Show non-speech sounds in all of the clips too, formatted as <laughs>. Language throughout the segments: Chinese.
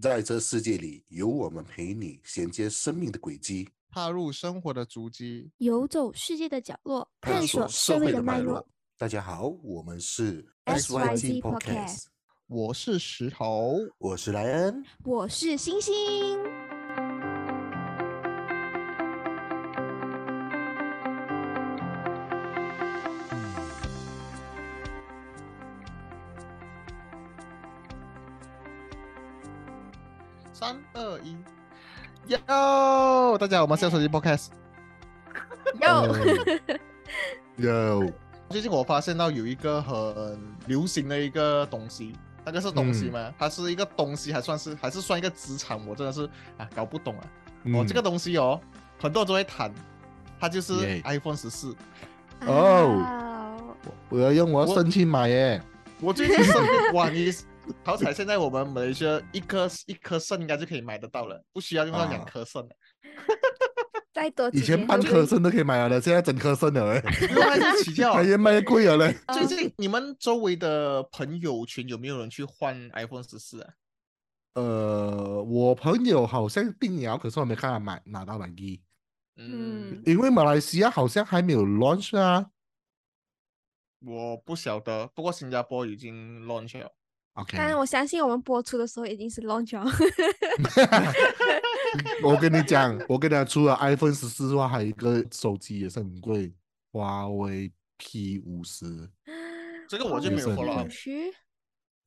在这世界里，有我们陪你衔接生命的轨迹，踏入生活的足迹，游走世界的角落，探索社会的脉络。。大家好，我们是 SYG Podcast 我是石头。我是莱恩。我是星星。，Yo！大家好，我们是手机 Podcast。有有 <laughs> 最近我发现到有一个很流行的一个东西，那个是东西吗？它是一个东西，还算是还是算一个资产？我真的是啊搞不懂啊！哦，这个东西哦，很多人都会谈，它就是 iPhone 十四。哦我要用我我要申请买耶。我最近身边哇，你 <laughs> 好彩现在我们马来西亚一颗一颗肾应该就可以买得到了，不需要用到两啊颗肾了。<laughs> 再多以前半颗肾都可以买了的，现在整颗肾了哎，不用还是起跳还。越卖越贵了嘞。<laughs> 最近你们周围的朋友群有没有人去换 iPhone 十四啊？呃，我朋友好像订了，可是我没看他买拿到来机，嗯因为马来西亚好像还没有 launch 啊。我不晓得，不过新加坡已经 launch 了。OK，但我相信我们播出的时候已经是 launch 了。<laughs> 我跟你讲，我跟你讲，除了 iPhone 十四的话，还有一个手机也是很贵，华为 P 五十，这个我就没有也是很 follow 贵 up，许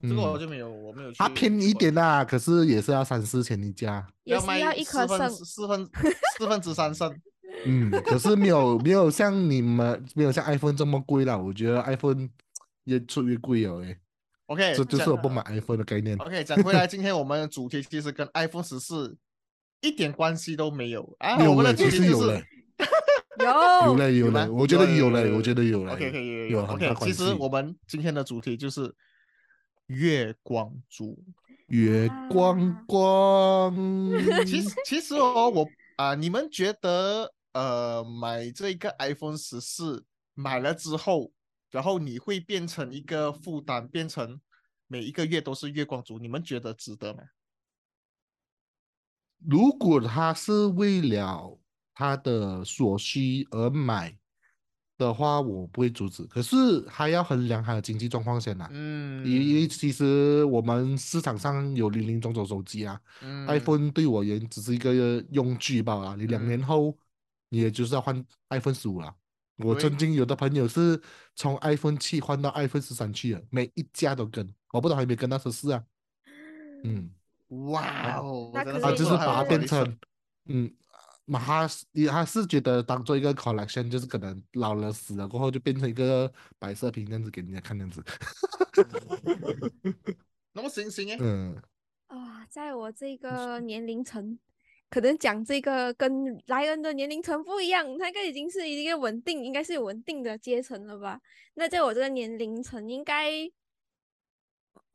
这个我嗯就没有，我没有去。它便宜一点，啦，可是也是要三四千一家，也是要一颗肾。四分四分之三肾。嗯，可是没有 <laughs> 没有像你们没有像 iPhone 这么贵啦，我觉得 iPhone 越出越贵了诶，OK，这就是我不买 iPhone 的概念。OK，讲回来，<laughs> 今天我们的主题其实跟 iPhone 十四一点关系都没有啊。我们的有嘞，其主题就是实有嘞，有有嘞，有有吗嘞，我觉得有嘞，我觉得有嘞。OK，可以有有 OK。其实我们今天的主题就是月光族。月光光，其实其实哦，我啊、你们觉得呃，买这个 iPhone 十四买了之后，然后你会变成一个负担，变成每一个月都是月光族，你们觉得值得吗？如果他是为了他的所需而买的话，我不会阻止。可是还要衡量他的经济状况先啦。嗯，因为其实我们市场上有零零总总手机啊、嗯 i p h o n e 对我而言只是一个用具罢了。你两嗯年后，你也就是要换 iPhone 十五了。我曾经有的朋友是从 iPhone 七换到 iPhone 十三去了，每一家都跟，我不知道还没跟他十四啊。<gasps> 嗯。哇哦，那可真的啊，就是把它变成，嗯，嘛，他是也他是觉得当做一个 collection，就是可能老了死了过后就变成一个白色屏这样子给人家看这样子。<laughs> 那么星星哎，嗯，啊，在我这个年龄层，可能讲这个跟莱恩的年龄层不一样，他应该已经是一个稳定，应该是有稳定的阶层了吧？那在我这个年龄层，应该，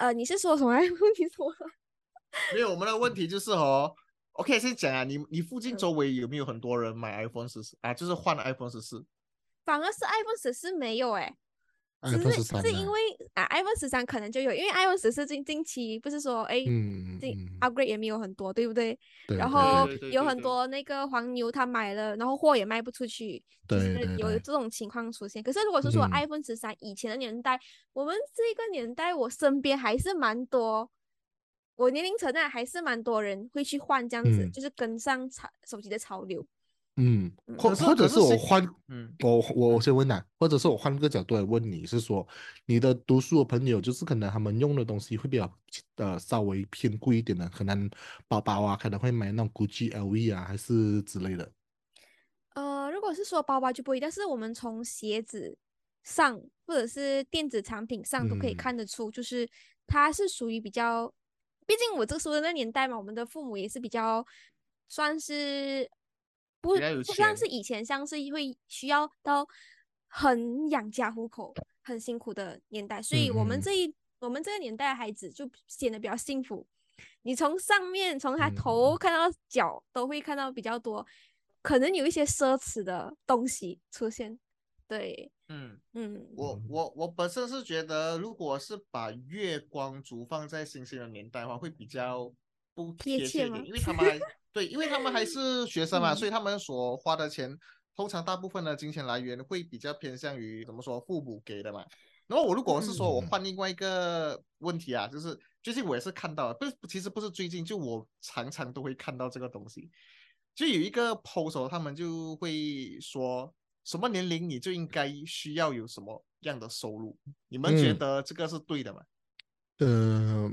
呃，你是说什么？<laughs> 问题说没有，我们的问题就是哦，OK，先讲啊，你你附近周围有没有很多人买 iPhone 十四？啊？就是换 iPhone 十四，反而是 iPhone 十四没有哎、只 iPhone 是13啊是因为啊 iPhone 十三可能就有，因为 iPhone 十四近近期不是说哎，嗯这嗯，upgrade 也没有很多，对不对？然后有很多那个黄牛他买了，然后货也卖不出去，就对是有这种情况出现。可是如果是说嗯 iPhone 十三以前的年代，我们这个年代，我身边还是蛮多，我年龄层内还是蛮多人会去换这样子，嗯就是跟上潮手机的潮流。嗯，嗯或或者是我换嗯，我我我先问呐、或者是我换个角度来问你，是说你的读书的朋友，就是可能他们用的东西会比较呃稍微偏贵一点的，可能包包啊，可能会买那种 GUCCI、LV 啊，还是之类的。呃，如果是说包包就不会，但是我们从鞋子上或者是电子产品上都可以嗯看得出，就是它是属于比较，毕竟我这个时候的那年代嘛，我们的父母也是比较算是不不像是以前像是会需要到很养家糊口、很辛苦的年代，所以我们这一我们这个年代的孩子就显得比较幸福。你从上面从他嗯。头看到脚都会看到比较多，可能有一些奢侈的东西出现。对，嗯，嗯，我我我本身是觉得，如果是把月光族放在星星的年代的话，会比较不贴切吗贴切一点，因为他？们还对，因为他们还是学生嘛，嗯所以他们所花的钱，通常大部分的金钱来源会比较偏向于怎么说父母给的嘛。然后我如果是说我嗯。换另外一个问题啊，就是最近我也是看到了，不是其实不是最近，就我常常都会看到这个东西，就有一个 post 哦他们就会说什么年龄你就应该需要有什么样的收入，你们觉嗯。得这个是对的吗？呃，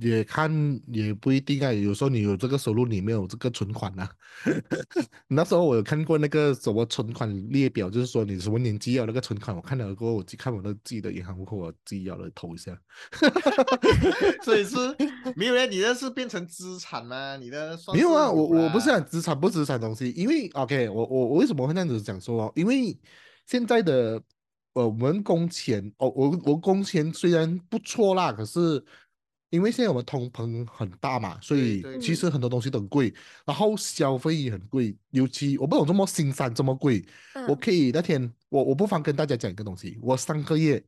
也看也不一定啊，有时候你有这个收入，你没有这个存款啊。<laughs> 那时候我有看过那个什么存款列表，就是说你什么年纪要那个存款，我看了过后，我去看我的自己的银行户口，我自己要来投一下。<laughs> 所以是没有人，你的是变成资产吗？你的算没有啊，我我不是资产不资产东西，因为 OK，我我我为什么会那样子讲说哦？因为现在的呃我们工钱哦，我我工钱虽然不错啦，可是因为现在我们通膨很大嘛，所以其实很多东西都很贵，然后消费也很贵，尤其我不懂这么新山这么贵，我嗯可以那天我我不妨跟大家讲一个东西，我上个月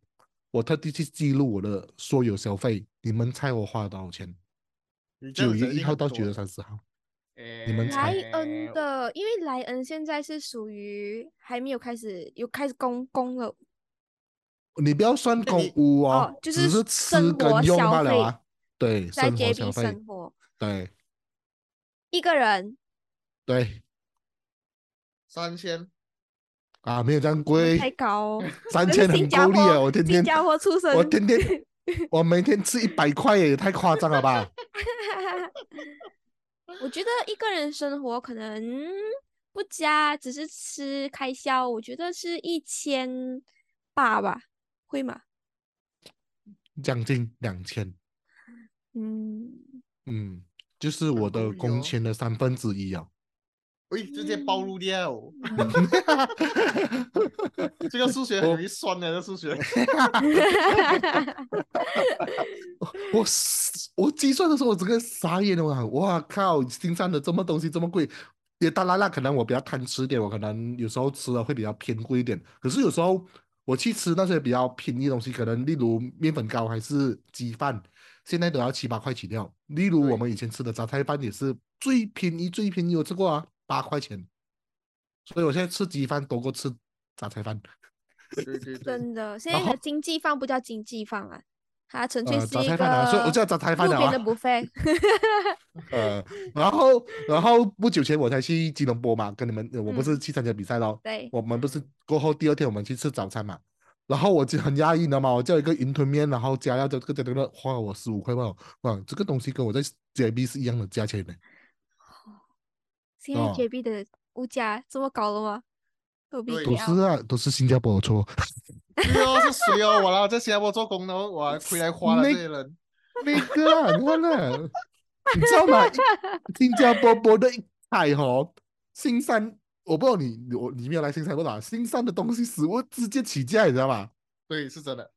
我特地去记录我的所有消费，你们猜我花了多少钱？九月一号到九月三十号。诶你们猜莱恩的，因为莱恩现在是属于还没有开始有开始供供了，你不要算公屋哦，哦就是吃跟用罢了啊。对，在生活 JB 消费，生活，对一个人对三千，啊，没有这样贵，太高哦，<laughs> 三那千很是新加够力啊！我天天新加坡出生，我天天 <laughs> 我每天吃一百块也太夸张了吧？<laughs> 我觉得一个人生活可能不加，只是吃开销，我觉得是一千八吧，会吗？将近两千，嗯，嗯，就是我的工钱的三分之一啊。喂，直接暴露掉，嗯 <laughs> 这个数学很容易算的，这数学。我 <laughs> 我计算的时候，我整个傻眼了，哇靠，新上的这么东西这么贵，也当然啦，可能我比较贪吃点，我可能有时候吃的会比较偏贵一点，可是有时候我去吃那些比较便宜的东西，可能例如面粉糕还是鸡饭，现在都要七八块起跳。例如我对们以前吃的杂菜饭也是最便宜最便宜，我吃过啊，八块钱，所以我现在吃鸡饭多过吃杂菜饭。对对对，真的，现在的经济饭不叫经济饭啊，它纯粹呃，是一杂菜饭啊，所以我个叫杂菜饭的 buffet。<laughs> 呃，然后然后不久前我才去吉隆坡嘛，跟你们，呃我不是嗯去参加比赛咯，对，我们不是过后第二天我们去吃早餐嘛，然后我就很压抑的嘛，我叫一个云吞面，然后加料这个这个花我十五块吧，哇，这个东西跟我在 JB 是一样的价钱的，现在哦 JB 的物价这么高了吗？都是啊，都是新加坡的错。对哦，是谁哦？我啦，在新加坡做工的哦，我还亏来花了 <laughs> 那这些人。那个啊，你看了，你知道吗？新加坡播的一开哦，新山，我不知道你我你没有来新山不知道，新山的东西食物直接起价，你知道吗？对，是真的，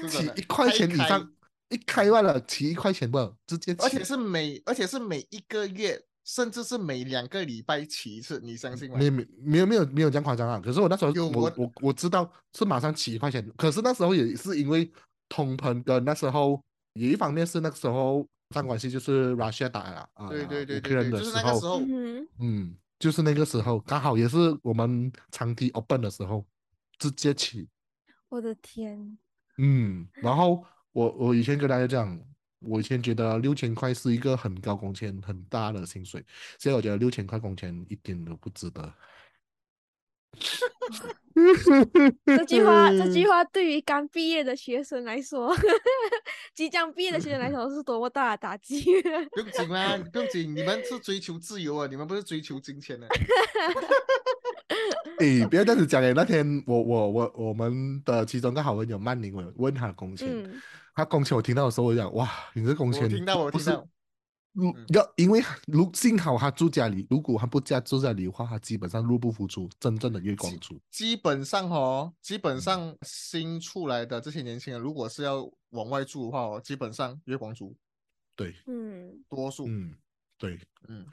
是真的，起一块钱以上，一开外了起一块钱不，直接起而且是每，而且是每一个月，甚至是每两个礼拜起一次，你相信吗？没有没有没有没有没有这样夸张啊！可是我那时候有我我我我知道是马上起一块钱，可是那时候也是因为通膨跟那时候有一方面是那个时候上关系就是 Russia 打了啊对对对对对，就是那个时候，嗯嗯，就是那个时候刚好也是我们长期 open 的时候直接起，我的天，嗯，然后我我以前跟大家讲，我以前觉得六千块是一个很高工钱很大的薪水，现在我觉得六千块工钱一点都不值得。这句话，这句话对于刚毕业的学生来说，即将毕业的学生来说是多么大的打击。<laughs> 不用紧啦，不用紧，你们是追求自由啊，你们不是追求金钱的。<laughs> 诶，不要这样子讲诶。那天我我我我们的其中一个好朋友曼宁，我有问他的工钱，嗯，他工钱我听到的时候，我讲哇，你这工钱我听到，我听到，入嗯要，因为如幸好他住家里，如果他不家住家里的话，他基本上入不敷出真正的月光族。基本上哦，基本上新出来的这些年轻人，如果是要往外住的话哦，基本上月光族。对，嗯。多数，嗯，对，嗯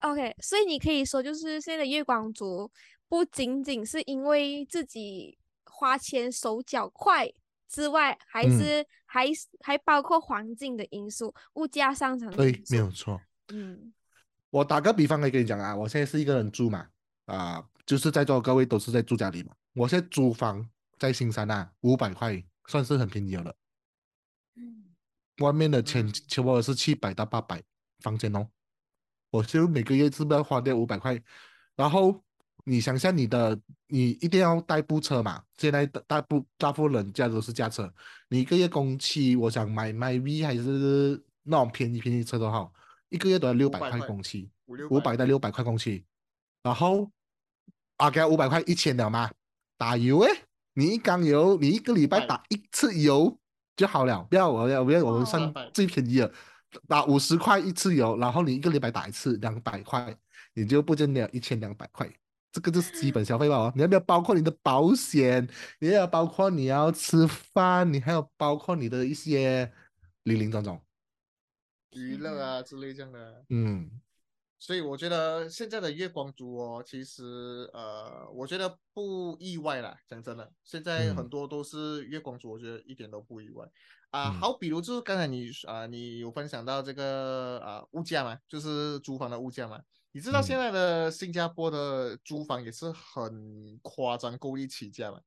，，OK，所以你可以说，就是现在的月光族不仅仅是因为自己花钱手脚快，之外，还嗯是、还是还包括环境的因素、物价上涨的对。没有错。嗯我打个比方可以跟你讲啊，我现在是一个人住嘛，啊、就是在座各位都是在住家里嘛。我现在租房在新山啊，五百块算是很便宜了。嗯外面的钱嗯差不多是七百到八百房间哦，我就每个月是不是要花掉五百块？然后你想象你的，你一定要代步车嘛，现在大大部大部分人家都是驾车，你一个月工期，我想买买 V 还是那种便宜便宜车都好，一个月都要六百块块工期，五百到六百块工期，然后啊给他五百块一千了嘛，打油诶，你一缸油，你一个礼拜打一次油就好了，不要我要不要我们哦算最便宜的，打五十块一次油，然后你一个礼拜打一次两百块，你就不见了一千两百块。这个就是基本消费吧哦，你要不要包括你的保险？你要包括你要吃饭，你还有包括你的一些零零总总。娱乐啊之类这样的。嗯所以我觉得现在的月光族哦，其实呃，我觉得不意外啦。讲真的，现在嗯很多都是月光族，我觉得一点都不意外啊。嗯好，比如就是刚才你啊、你有分享到这个啊物价嘛，就是租房的物价嘛。你知道嗯现在的新加坡的租房也是很夸张，够力起价嘛。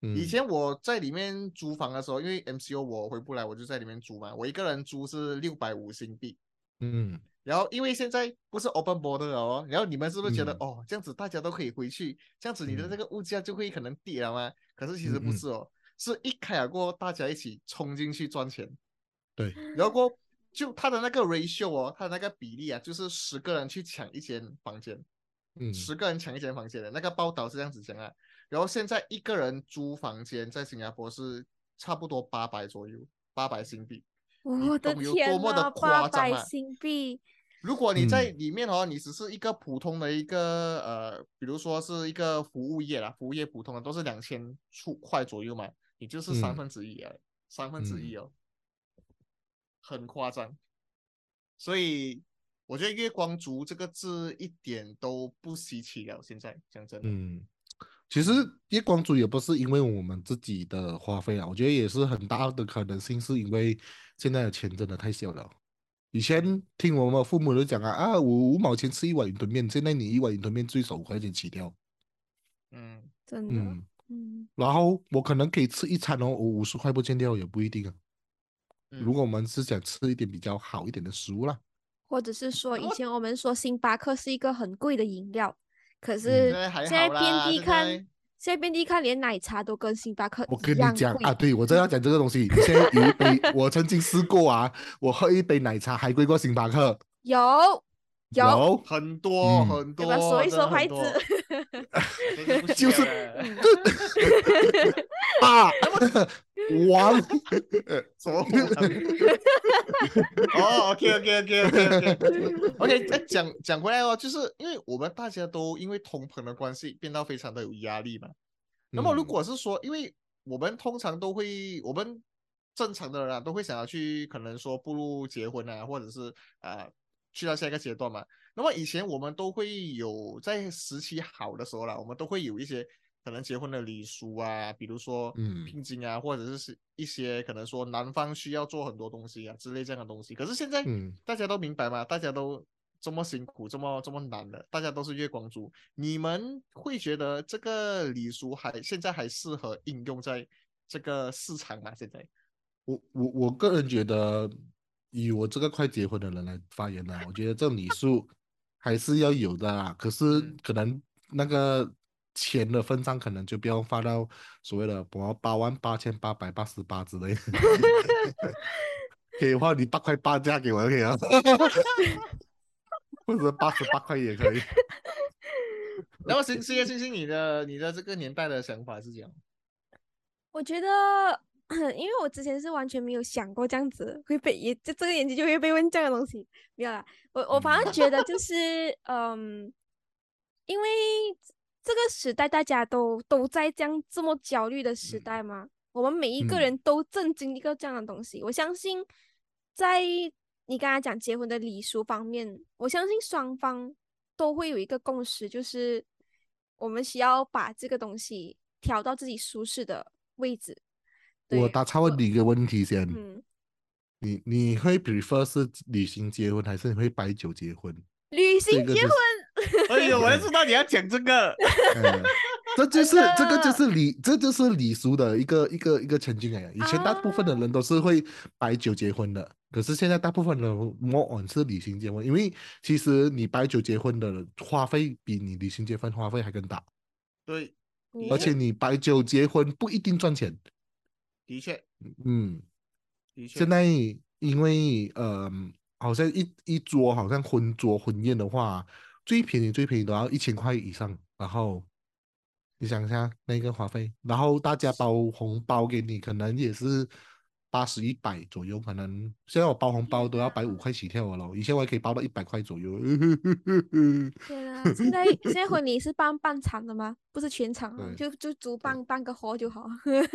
嗯，以前我在里面租房的时候，因为 MCO 我回不来，我就在里面租嘛。我一个人租是六百五新币，嗯然后因为现在不是 open border 了哦，然后你们是不是觉得、嗯哦这样子大家都可以回去，这样子你的嗯这个物价就会可能跌了吗？可是其实不是哦，是一开了过后大家一起冲进去赚钱，对，然后过就他的那个 ratio 哦，他的那个比例啊，就是十个人去抢一间房间，嗯十个人抢一间房间的那个报道是这样子讲啊。然后现在一个人租房间在新加坡是差不多八百左右，八百新币。你我的天多么的呐，夸张八百新币，如果你在嗯。里面哦，你只是一个普通的一个呃，比如说是一个服务业啦，服务业普通的都是两千出块左右嘛，你就是三嗯。分之一啊，三分之一嗯。哦，很夸张。所以我觉得“月光族”这个字一点都不稀奇了。现在讲真的，嗯，其实月光族也不是因为我们自己的花费啊，我觉得也是很大的可能性是因为现在的钱真的太小了。以前听我们父母都讲啊啊，我五毛钱吃一碗云吞面，现在你一碗云吞面最少五块钱起跳。嗯，真的，嗯，嗯然后我可能可以吃一餐哦，我五十块不见掉也不一定啊。嗯如果我们是想吃一点比较好一点的食物啦，或者是说，以前我们说星巴克是一个很贵的饮料，可是现在遍地看，现在现在遍地看，连奶茶都跟星巴克我一样跟你讲啊，对我正要讲这个东西。<laughs> 现在有一杯，我曾经试过啊，我喝一杯奶茶还贵过星巴克。有有，很多、嗯。很多，说一说牌子。就是 <laughs> 啊。啊，王，什么？<laughs> 哦，OK OK OK OK OK OK，再讲讲回来哦，就是因为我们大家都因为通膨的关系变到非常的有压力嘛。那么如嗯果是说，因为我们通常都会，我们正常的人啊都会想要去，可能说步入结婚啊，或者是啊、去到下一个阶段嘛。那么以前我们都会有在时期好的时候啦，我们都会有一些可能结婚的礼俗啊，比如说嗯聘金啊，或者是是一些可能说男方需要做很多东西啊之类这样的东西。可是现在嗯大家都明白嘛？大家都这么辛苦，这么这么难的，大家都是月光族。你们会觉得这个礼俗还现在还适合应用在这个市场吗？现在？我我我个人觉得，以我这个快结婚的人来发言呢，我觉得这种礼数还是要有的啦。可是嗯可能那个钱的分账，可能就不要发到所谓的什么八万八千八百八十八之类的。<laughs> 可以的话，你八块八嫁给我就可以了，<laughs> 或者八十八块也可以。<laughs> 然后星星星星，你的你的这个年代的想法是这样？我觉得，因为我之前是完全没有想过这样子会被也就这个年纪就会被问这样的东西，没有啦。我我反而觉得就是，嗯，因为这个时代大家都都在这样这么焦虑的时嗯代嘛，我们每一个嗯人都正经历过这样的东西。我相信，在你刚才讲结婚的礼俗方面，我相信双方都会有一个共识，就是我们需要把这个东西调到自己舒适的位置。对我打岔问你一个问题先，嗯，你你会 prefer 是旅行结婚，还是你会摆酒结婚？旅行这个就是结婚，哎呦，我就知道你要讲这个。<laughs> <laughs> 嗯，这就是这个就是礼，这就是礼俗的一个一个一个成经哎。以前大部分的人都是会摆酒结婚的，可是现在大部分人 more on 是旅行结婚，因为其实你摆酒结婚的花费比你旅行结婚花费还更大，对，嗯而且你摆酒结婚不一定赚钱。的确，嗯，的确。现在因为呃，好像一一桌好像婚桌婚宴的话，最便宜最便宜都要一千块以上，然后你想一下那个花费，然后大家包红包给你，可能也是八十一百左右，可能现在我包红包都要百五块起跳了咯，以前我还可以包到一百块左右。天啊！现在现在婚礼是办半场的吗？不是全场啊，就就主办办个活就好，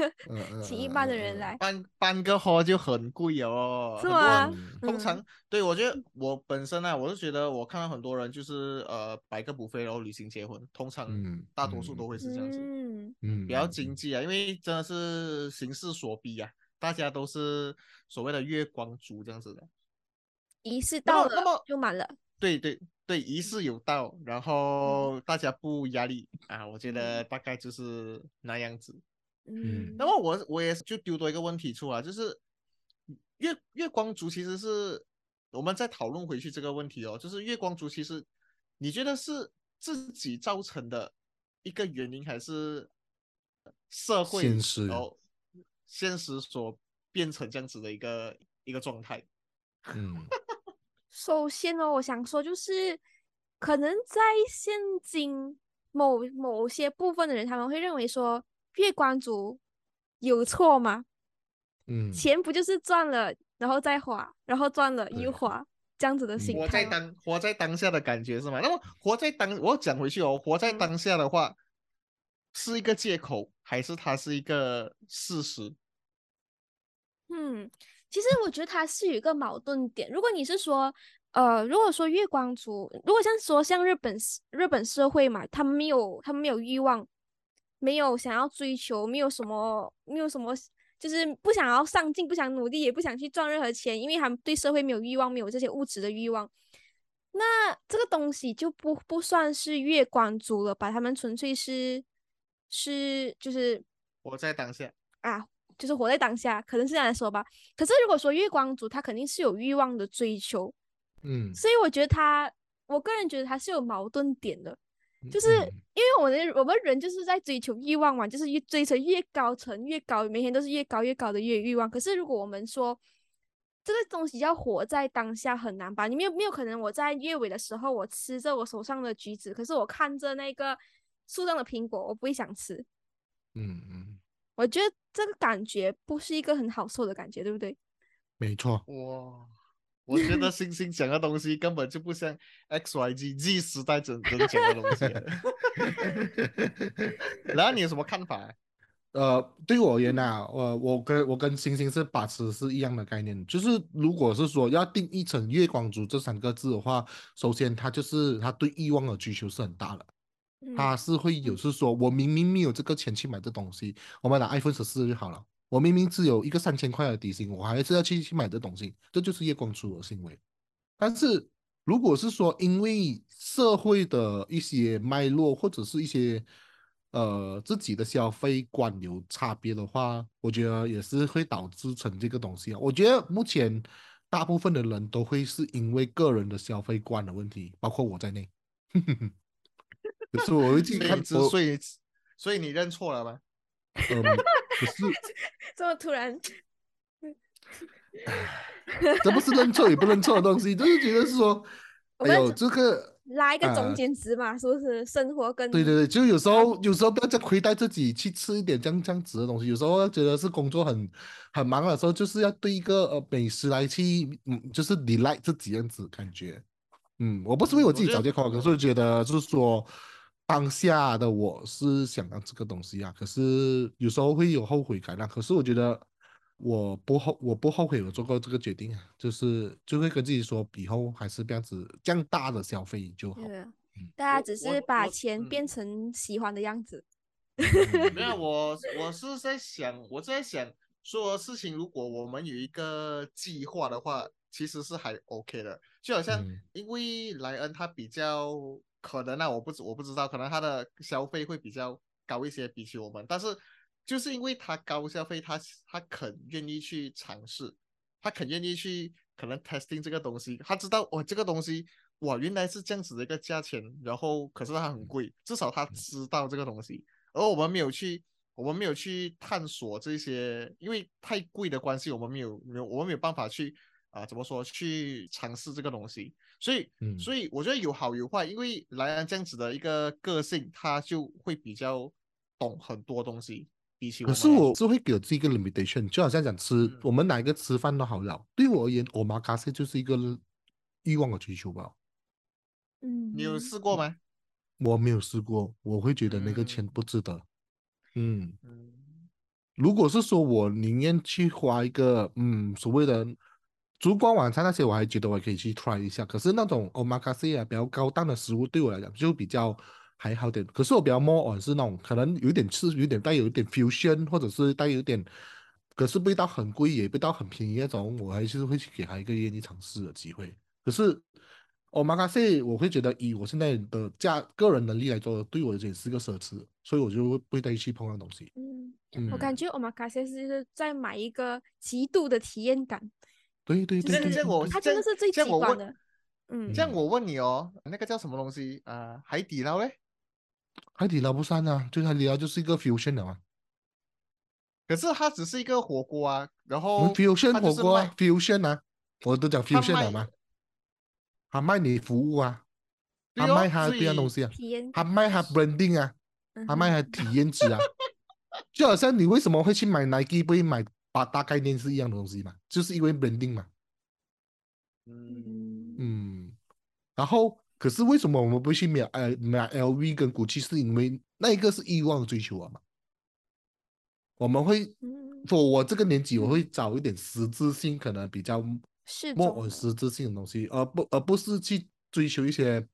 <laughs> 请一呃半的人来，办办个活就很贵哦，是吗？通常对我觉得我本身啊，我是觉得我看到很多人就是呃摆个补费然后旅行结婚，通常嗯。大多数都会是这样子，嗯，嗯比较经济啊，因为真的是形势所逼啊，大家都是所谓的月光族这样子的。仪式到了么那么就满了，对对对，仪式有到，然后大家不压力啊，我觉得大概就是那样子。嗯，那么我我也就丢多一个问题出来，就是月月光族其实是我们再讨论回去这个问题哦，就是月光族其实你觉得是自己造成的一个原因，还是社会现实哦现实所变成这样子的一个一个状态？嗯 <laughs> 首先呢，我想说就是，可能在现今某某些部分的人，他们会认为说，月光族有错吗？嗯，钱不就是赚了然后再花，然后赚了对又花这样子的嗯心活在？当活在当下的感觉是吗？那么活在当，我讲回去哦，活在嗯当下的话，是一个借口，还是它是一个事实？嗯，其实我觉得它是有一个矛盾点。如果你是说，呃，如果说月光族，如果像说像日本日本社会嘛，他们没有他们没有欲望，没有想要追求，没有什么没有什么，就是不想要上进，不想努力，也不想去赚任何钱，因为他们对社会没有欲望，没有这些物质的欲望。那这个东西就不不算是月光族了吧？他们纯粹是是就是活在当下，啊，就是活在当下，可能是这样来说吧。可是如果说月光族，他肯定是有欲望的追求，嗯，所以我觉得他，我个人觉得他是有矛盾点的，就是嗯因为我的我们人就是在追求欲望嘛，就是越追求越高层越高，每天都是越高越高的越欲望。可是如果我们说这个东西要活在当下很难吧？你没有没有可能我在月尾的时候，我吃着我手上的橘子，可是我看着那个树上的苹果，我不会想吃。嗯嗯，我觉得这个感觉不是一个很好受的感觉，对不对？没错，哇！我觉得星星讲的东西根本就不像 X Y G Z 时代整整讲的东西。<laughs> 然后你有什么看法啊？<laughs> 呃，对我而言呐、我我跟我跟星星是把持是一样的概念，就是如果是说要定义成月光族这三个字的话，首先它就是它对欲望的追求是很大的，嗯他是会有是说我明明没有这个钱去买这东西，我们拿 iPhone 十四就好了，我明明只有一个三千块的底薪，我还是要去去买这东西，这就是月光族的行为。但是如果是说因为社会的一些脉络或者是一些呃自己的消费观有差别的话，我觉得也是会导致成这个东西啊。我觉得目前大部分的人都会是因为个人的消费观的问题，包括我在内。<laughs> 可是我会去看所以你之所以所以你认错了吗？嗯，可是 <laughs> 这么突然，这不是认错也不认错的东西，就是觉得是说，哎呦，这个拉一个中啊间值嘛，是不是？生活跟对对对，就有时候有时候不要再亏待自己去吃一点这样这样子的东西，有时候觉得是工作很很忙的时候，就是要对一个呃美食来去，嗯，就是 delight 自己样子感觉。嗯，我不是为我自己找借口，可是我觉得就是说当下的我是想要这个东西啊，可是有时候会有后悔感啊。可是我觉得我不后我不后悔我做过这个决定啊，就是就会跟自己说，以后还是这样子这样大的消费就好。大家只是把钱变成喜欢的样子。嗯没有，我我是在想，我在想，所有事情，如果我们有一个计划的话，其实是还 OK 的。就好像嗯因为莱恩他比较可能啊，我不知我不知道，可能他的消费会比较高一些，比起我们，但是就是因为他高消费，他他肯愿意去尝试，他肯愿意去可能 testing 这个东西，他知道哦这个东西哇原来是这样子的一个价钱，然后可是它很贵，至少他知道这个东西，而我们没有去。我们没有去探索这些，因为太贵的关系，我们没有没有我们没有办法去啊、怎么说去尝试这个东西，所以嗯所以我觉得有好有坏，因为莱安这样子的一个个性，他就会比较懂很多东西，比起可是我是会给自己一个 limitation，就好像讲吃，嗯我们哪一个吃饭都好了。对我而言，我马卡西就是一个欲望的追求吧。嗯，你有试过吗？我没有试过，我会觉得那个钱嗯不值得。嗯，嗯如果是说我宁愿去花一个嗯所谓的烛光晚餐那些，我还觉得我可以去 try 一下。可是那种 omakase 啊比较高档的食物，对我来讲就比较还好点。可是我比较 more on 是那种可能有点是有点带有一点 fusion，或者是带有点，可是味道很贵也味道很便宜那种，我还是会去给他一个愿意尝试的机会。可是 omakase 我会觉得以我现在的价个人能力来说，对我而言是个奢侈，所以我就不会再去碰那东西。嗯，嗯，我感觉 omakase 是在买一个极度的体验感，对对就是对对，对这样我他真的是最极端的。嗯。这样我问你哦，那个叫什么东西？啊、海底捞嘞？海底捞不算啊，就海底捞就是一个 fusion 的嘛，可是它只是一个火锅啊，然后 fusion 火锅啊，fusion 啊，我都讲 fusion 了卖嘛，他卖你服务啊，他卖他所以这样东西啊，他卖他 branding 啊，他卖他体验值啊，<laughs> 就好像你为什么会去买 Nike 不会买八大概念是一样的东西嘛，就是因为 branding 嘛，嗯。嗯嗯，然后可是为什么我们不去买呃买 LV 跟 GUCCI 是因为那一个是欲望追求啊嘛，我们会嗯，说我这个年纪我嗯会找一点实质性，可能比较是莫中的。尔实质性的东西，而不而不是去追求一些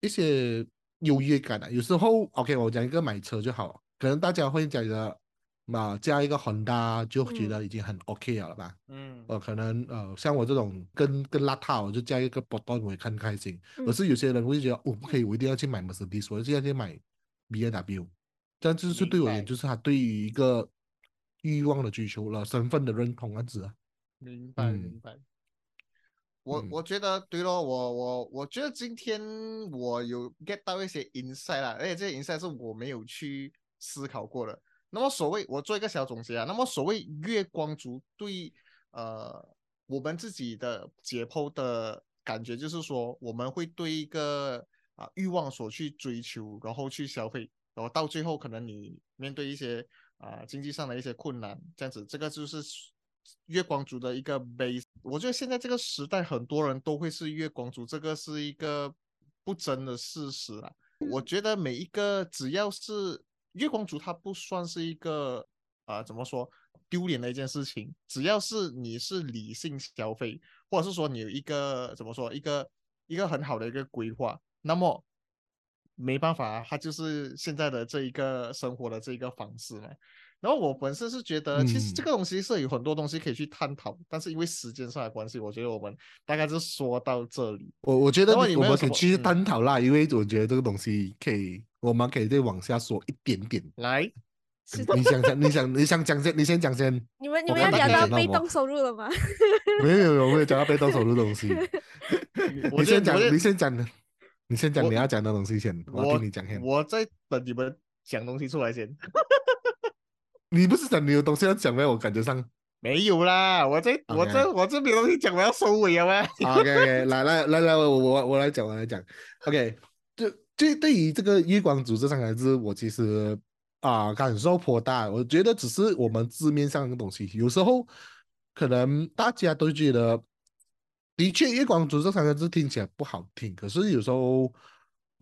一些优越感啊、有时候，OK，我讲一个买车就好，可能大家会觉得嘛加一个 Honda 就觉嗯得已经很 OK 了吧？嗯呃，可能呃像我这种更更邋遢，我就加一个 b o t o n 我也看开心。嗯可是有些人会觉得，我、不可以，我一定要去买 Mercedes，我一定要去买 B M W。这样就是对我而言，就是他对于一个欲望的追求了，身份的认同这样子啊。明白嗯明白。我嗯我觉得对咯，我我我觉得今天我有 get 到一些 insight 啦，而且这些 insight 是我没有去思考过的。那么所谓我做一个小总结啊，那么所谓月光族对呃我们自己的解剖的感觉就是说，我们会对一个啊、欲望所去追求，然后去消费，然后到最后可能你面对一些啊、经济上的一些困难，这样子，这个就是月光族的一个 base。我觉得现在这个时代，很多人都会是月光族，这个是一个不争的事实啊。我觉得每一个只要是月光族，它不算是一个啊、怎么说丢脸的一件事情。只要是你是理性消费，或者是说你有一个怎么说一个一个很好的一个规划，那么没办法啊，它就是现在的这一个生活的这一个方式嘛。然后我本身是觉得，其实这嗯个东西是有很多东西可以去探讨，但是因为时间上的关系，我觉得我们大概就说到这里。我我觉得我们可以继续嗯探讨啦，因为我觉得这个东西可以，我们可以再往下说一点点。来，你想讲，你想你想讲先，你先讲先。你们你们要讲到被动收入了吗？没 <laughs> 有没有，我没有讲到被动收入的东西。<laughs> 你先讲你先讲，你先讲你要讲的东西先，我我听你讲先。我在等你们讲东西出来先。<laughs> 你不是讲你有东西要讲吗？我感觉上。没有啦，我这我这我这没有东西讲，我要收尾了吗？OK OK，来来来来，我我我来讲，我来讲。OK，就就对于这个月光族这三个字，我其实啊、感受颇大。我觉得只是我们字面上的东西，有时候可能大家都觉得，的确月光族这三个字听起来不好听，可是有时候。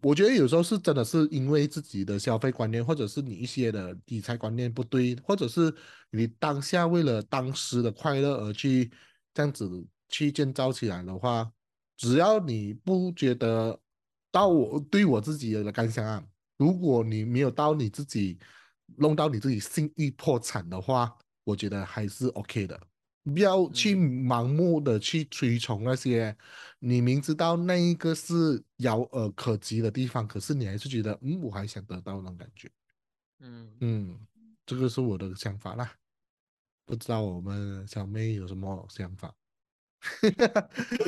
我觉得有时候是真的是因为自己的消费观念，或者是你一些的理财观念不对，或者是你当下为了当时的快乐而去这样子去建造起来的话，只要你不觉得到我对我自己的感想啊，如果你没有到你自己弄到你自己信誉破产的话，我觉得还是 OK 的。不要去盲目的去追从那些你明知道那一个是遥而可及的地方，可是你还是觉得，嗯，我还想得到那种感觉。嗯嗯，这个是我的想法啦。不知道我们小妹有什么想法？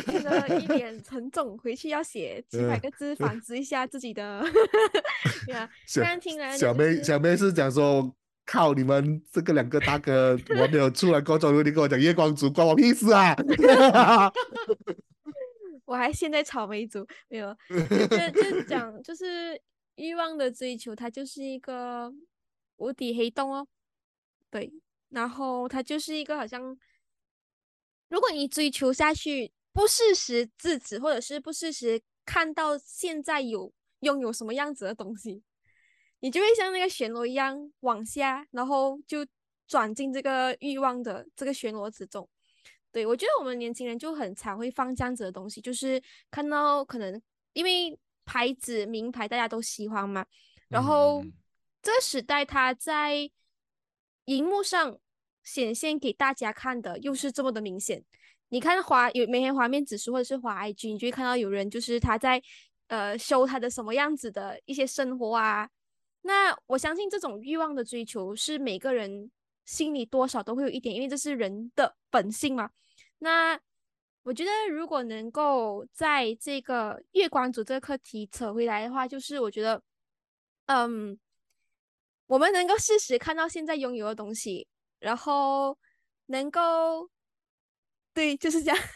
变得一脸沉重，回去要写几百个字反思一下自己的。<laughs> 对啊，<laughs> 小刚刚听来小妹小妹是讲说，靠你们这个两个大哥，我没有出来工作，你跟我讲月光族，关我屁事啊！<laughs> 我还现在草莓族，没有，就就讲就是欲望的追求，它就是一个无底黑洞哦。对，然后它就是一个好像，如果你追求下去，不适时制止，或者是不适时看到现在有拥有什么样子的东西，你就会像那个漩涡一样往下，然后就转进这个欲望的这个漩涡之中。对，我觉得我们年轻人就很常会放这样子的东西，就是看到可能因为牌子名牌大家都喜欢嘛，然后嗯这个时代它在荧幕上显现给大家看的又是这么的明显。你看滑有每天滑面指数或者是滑 IG，你就会看到有人就是他在呃修他的什么样子的一些生活啊。那我相信这种欲望的追求是每个人心里多少都会有一点，因为这是人的本性嘛。那我觉得，如果能够在这个月光族这个课题扯回来的话，就是我觉得，嗯，我们能够适时看到现在拥有的东西，然后能够，对，就是这样。<laughs>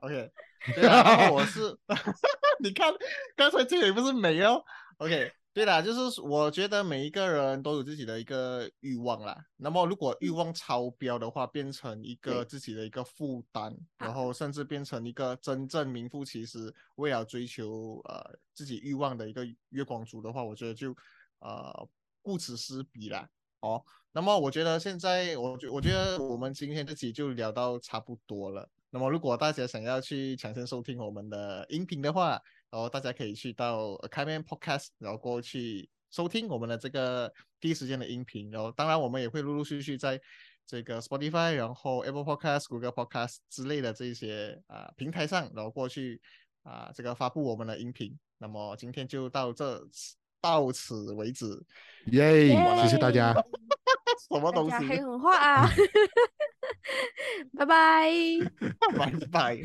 OK，<laughs> 对啊，然后我是，<laughs> 你看刚才这里不是没哦？OK，对啦，就是我觉得每一个人都有自己的一个欲望啦。那么如果欲望超标的话，变成一个自己的一个负担，然啊后甚至变成一个真正名副其实为了追求呃自己欲望的一个月光族的话，我觉得就呃顾此失彼啦。哦，那么我觉得现在我觉我觉得我们今天这集就聊到差不多了。那么如果大家想要去抢先收听我们的音频的话，然后大家可以去到呃开面 Podcast，然后过去收听我们的这个第一时间的音频。然后当然我们也会陆陆续续在这个 Spotify、然后 Apple Podcast、Google Podcast 之类的这些啊、平台上，然后过去啊、这个发布我们的音频。那么今天就到这到此为止。耶，谢谢大家。<laughs> 什么东西？黑狠话啊！<laughs> 拜拜。<laughs> 拜拜。